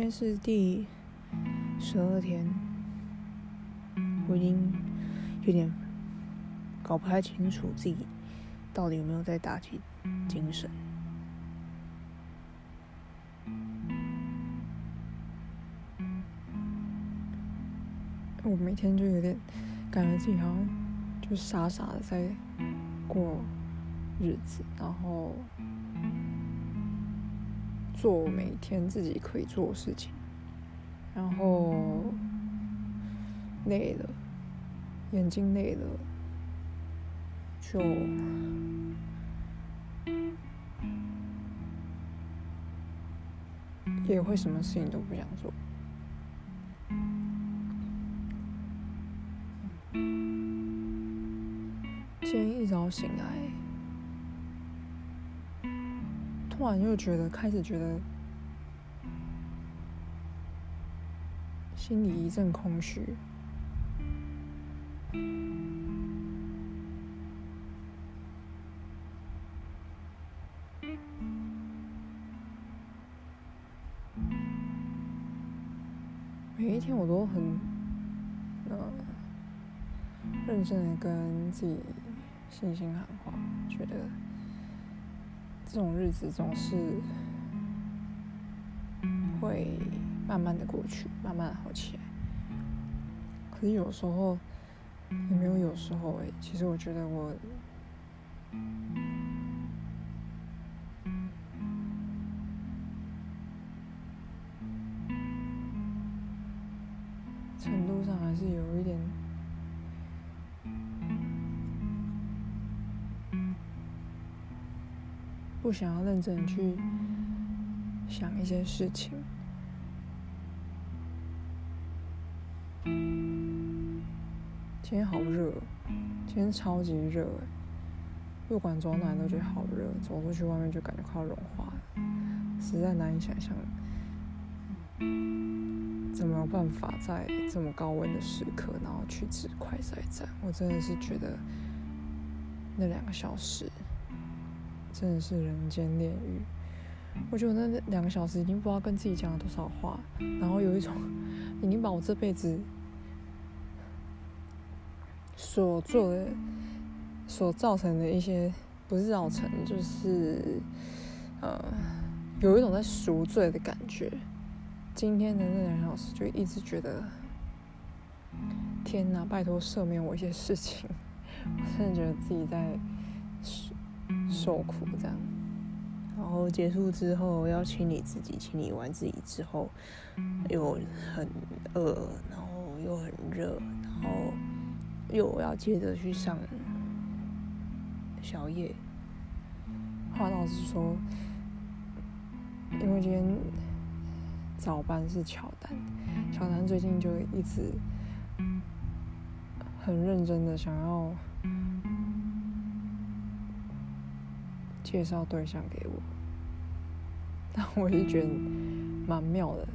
今天是第十二天，我已经有点搞不太清楚自己到底有没有在打起精神。我每天就有点感觉自己好像就傻傻的在过日子，然后做每天自己可以做的事情，然后累了，眼睛累了，就也会什么事情都不想做。今天一早醒来，突然又觉得开始觉得心里一阵空虚。每一天我都很呃认真的跟自己信心喊话，觉得这种日子总是会慢慢的过去，慢慢的好起来。可是有时候也没有有时候哎、其实我觉得我程度上还是有一点。不想要认真去想一些事情。今天好热，今天超级热哎！不管走哪都觉得好热，走出去外面就感觉快要融化了，实在难以想象，怎么有办法在这么高温的时刻，然后去吃快筛站？我真的是觉得那两个小时。真的是人间炼狱。我觉得那两个小时已经不知道跟自己讲了多少话，然后有一种已经把我这辈子所做的、所造成的一些，不是造成，就是呃，有一种在赎罪的感觉。今天的那两个小时就一直觉得，天哪，拜托赦免我一些事情。我真的觉得自己在。受苦这样，然后结束之后要清理自己，清理完自己之后又很饿，然后又很热，然后又要接着去上宵夜。话倒是说，因为今天早班是乔丹，乔丹最近就一直很认真的想要。介绍对象给我，但我是觉得蛮妙的。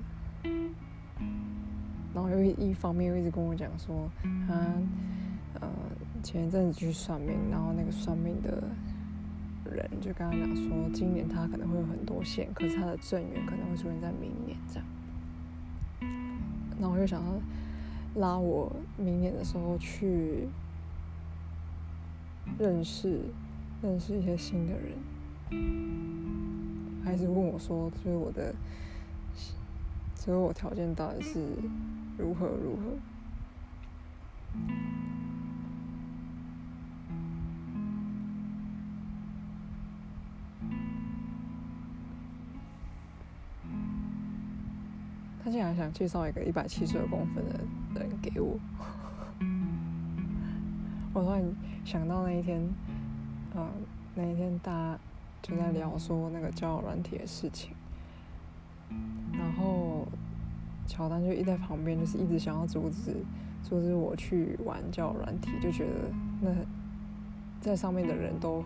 然后又一方面又一直跟我讲说，他呃前一阵子去算命，然后那个算命的人就跟他讲说，今年他可能会有很多线，可是他的正缘可能会出现在明年这样。然后我又想要拉我明年的时候去认识。认识一些新的人，还是问我说：“就是我的择偶条件到底是如何如何？”他竟然想介绍一个一百七十二公分的人给我，我突然想到那一天。嗯，那一天大家就在聊说那个交友软体的事情，然后乔丹就一在旁边，就是一直想要阻止阻止我去玩交友软体，就觉得那在上面的人都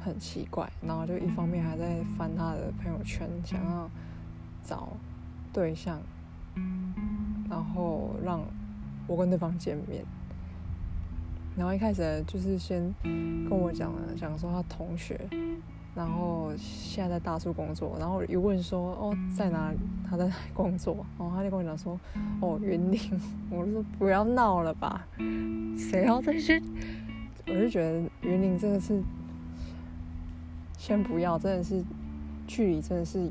很奇怪，然后就一方面还在翻他的朋友圈，想要找对象，然后让我跟对方见面。然后一开始就是先跟我讲了，讲说他同学然后现在在大树工作，然后一问说哦在哪里，他在哪里工作，然后他就跟我讲说哦云林，我就说不要闹了吧，谁要再去？我就觉得云林真的是先不要，真的是距离真的是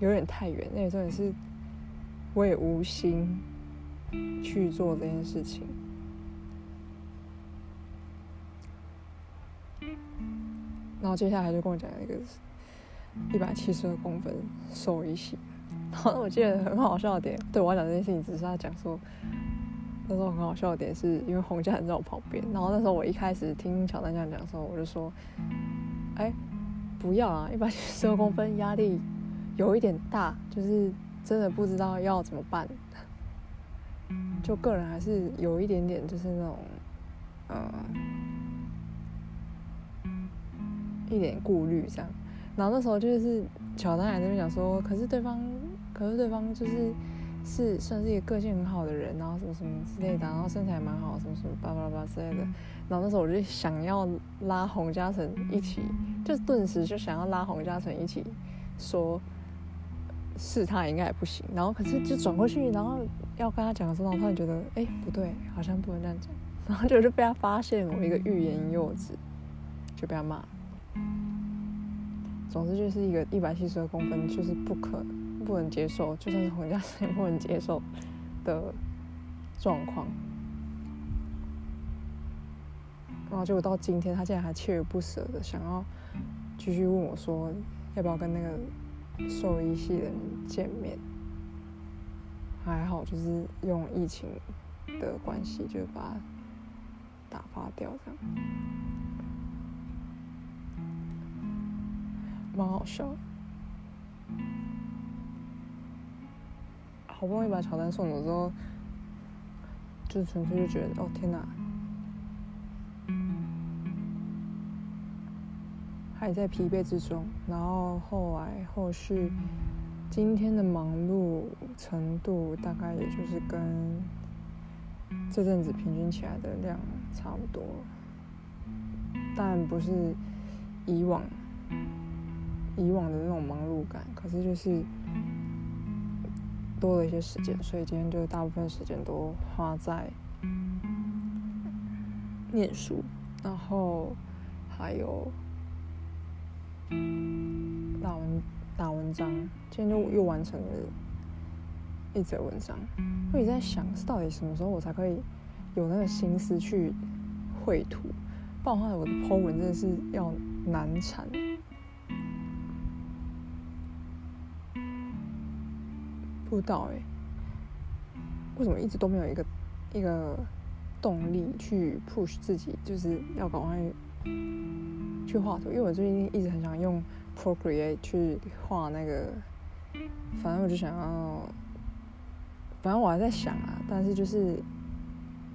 有点太远，那也真的是我也无心去做这件事情。然后接下来就跟我讲一个一百七十二公分瘦一些，然后我记得很好笑的点，对我讲这件事情，只是他讲说那时候很好笑的点，是因为洪家人在我旁边，然后那时候我一开始听乔丹这样讲的时候，我就说，哎，不要啊，一百七十二公分压力有一点大，就是真的不知道要怎么办，就个人还是有一点点就是那种，嗯。一点顾虑这样，然后那时候就是乔丹还在那边讲说，可是对方，可是对方就是是算是一个个性很好的人，然后什么什么之类的，然后身材蛮好，什么什么叭叭叭之类的。然后那时候我就想要拉洪嘉诚一起，就顿时就想要拉洪嘉诚一起说，是他应该也不行。然后可是就转过去，然后要跟他讲的时候，我突然觉得，哎，不对，好像不能这样讲。然后就就被他发现我一个欲言又止，就被他骂。总之就是一个一百七十二公分，就是不可不能接受，就算是洪家也不能接受的状况。然后结果到今天，他竟然还锲而不舍的想要继续问我说，要不要跟那个兽医系的人见面？还好就是用疫情的关系，就把他打发掉这样。蛮好笑，好不容易把乔丹送走之后，就纯粹就觉得哦天哪，还在疲惫之中。然后后来后续今天的忙碌程度，大概也就是跟这阵子平均起来的量差不多，但不是以往。以往的那种忙碌感，可是就是多了一些时间，所以今天就大部分时间都花在念书，然后还有打文打文章。今天就又完成了一则文章，我也在想，到底什么时候我才可以有那个心思去绘图？不然的话，我的 po 文真的是要难产。不知道哎，为什么一直都没有一个一个动力去 push 自己，就是要赶快去画图？因为我最近一直很想用 Procreate 去画那个，反正我就想要，反正我还在想啊，但是就是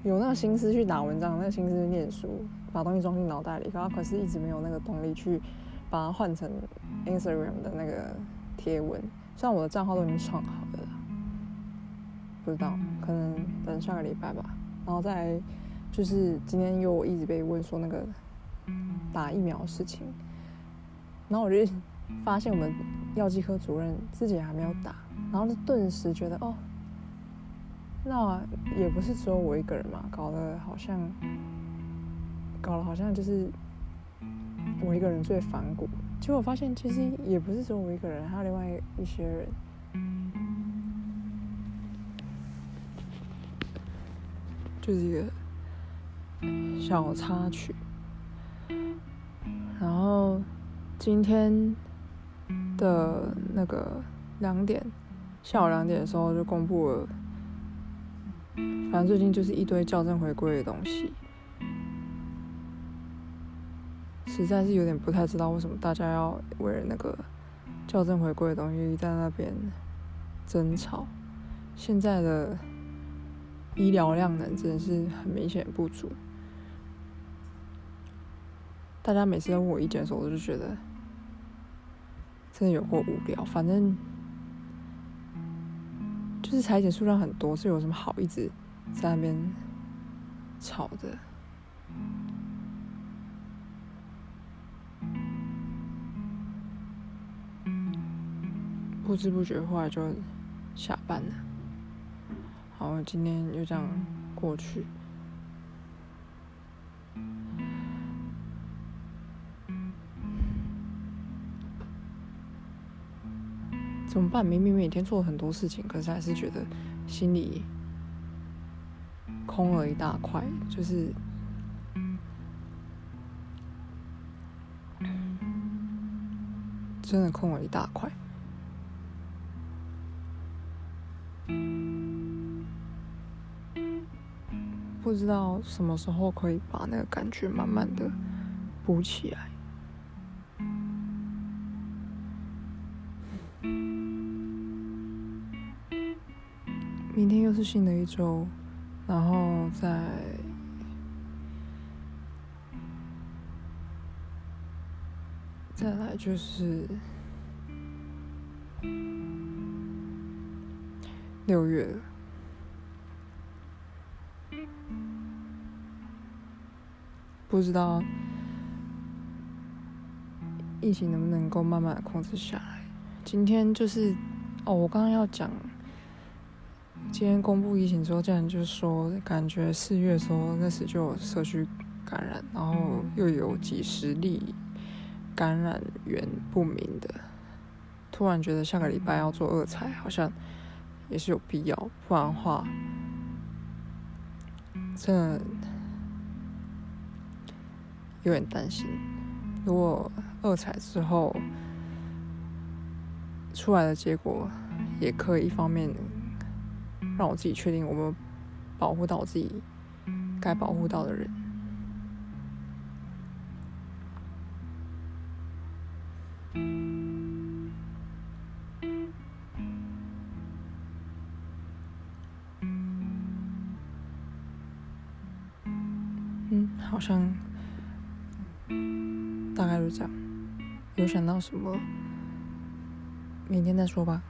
有那个心思去打文章，那个心思去念书，把东西装进脑袋里，可可是一直没有那个动力去把它换成 Instagram 的那个贴文。虽然我的账号都已经创好了，不知道，可能等下个礼拜吧。然后再就是今天又一直被问说那个打疫苗的事情，然后我就发现我们药剂科主任自己还没有打，然后就顿时觉得哦，那也不是只有我一个人嘛，搞得好像搞得好像就是我一个人最反骨。结果发现，其实也不是只有我一个人，还有另外一些人，就是一个小插曲。然后今天的那个两点，下午两点的时候就公布了，反正最近就是一堆校正回归的东西。实在是有点不太知道为什么大家要为了那个校正回归的东西在那边争吵。现在的医疗量能真的是很明显不足。大家每次问我意见的时候，我就觉得真的有过无聊。反正就是裁剪数量很多，是有什么好一直在那边吵的。不知不觉后来就下班了。好，今天就这样过去。怎么办？明明每天做了很多事情，可是还是觉得心里空了一大块，就是真的空了一大块。不知道什么时候可以把那个感觉慢慢的补起来。是新的一周，然后再再来就是六月了。不知道疫情能不能够慢慢的控制下来。今天就是哦，我刚刚要讲，今天公布疫情之后，竟然就说，感觉四月的时候那时就有社区感染，然后又有几十例感染源不明的，突然觉得下个礼拜要做二采，好像也是有必要，不然的话，真的。有点担心，如果二采之后出来的结果，也可以一方面让我自己确定我们保护到自己该保护到的人。嗯，好像。大概就这样，有想到什么，明天再说吧。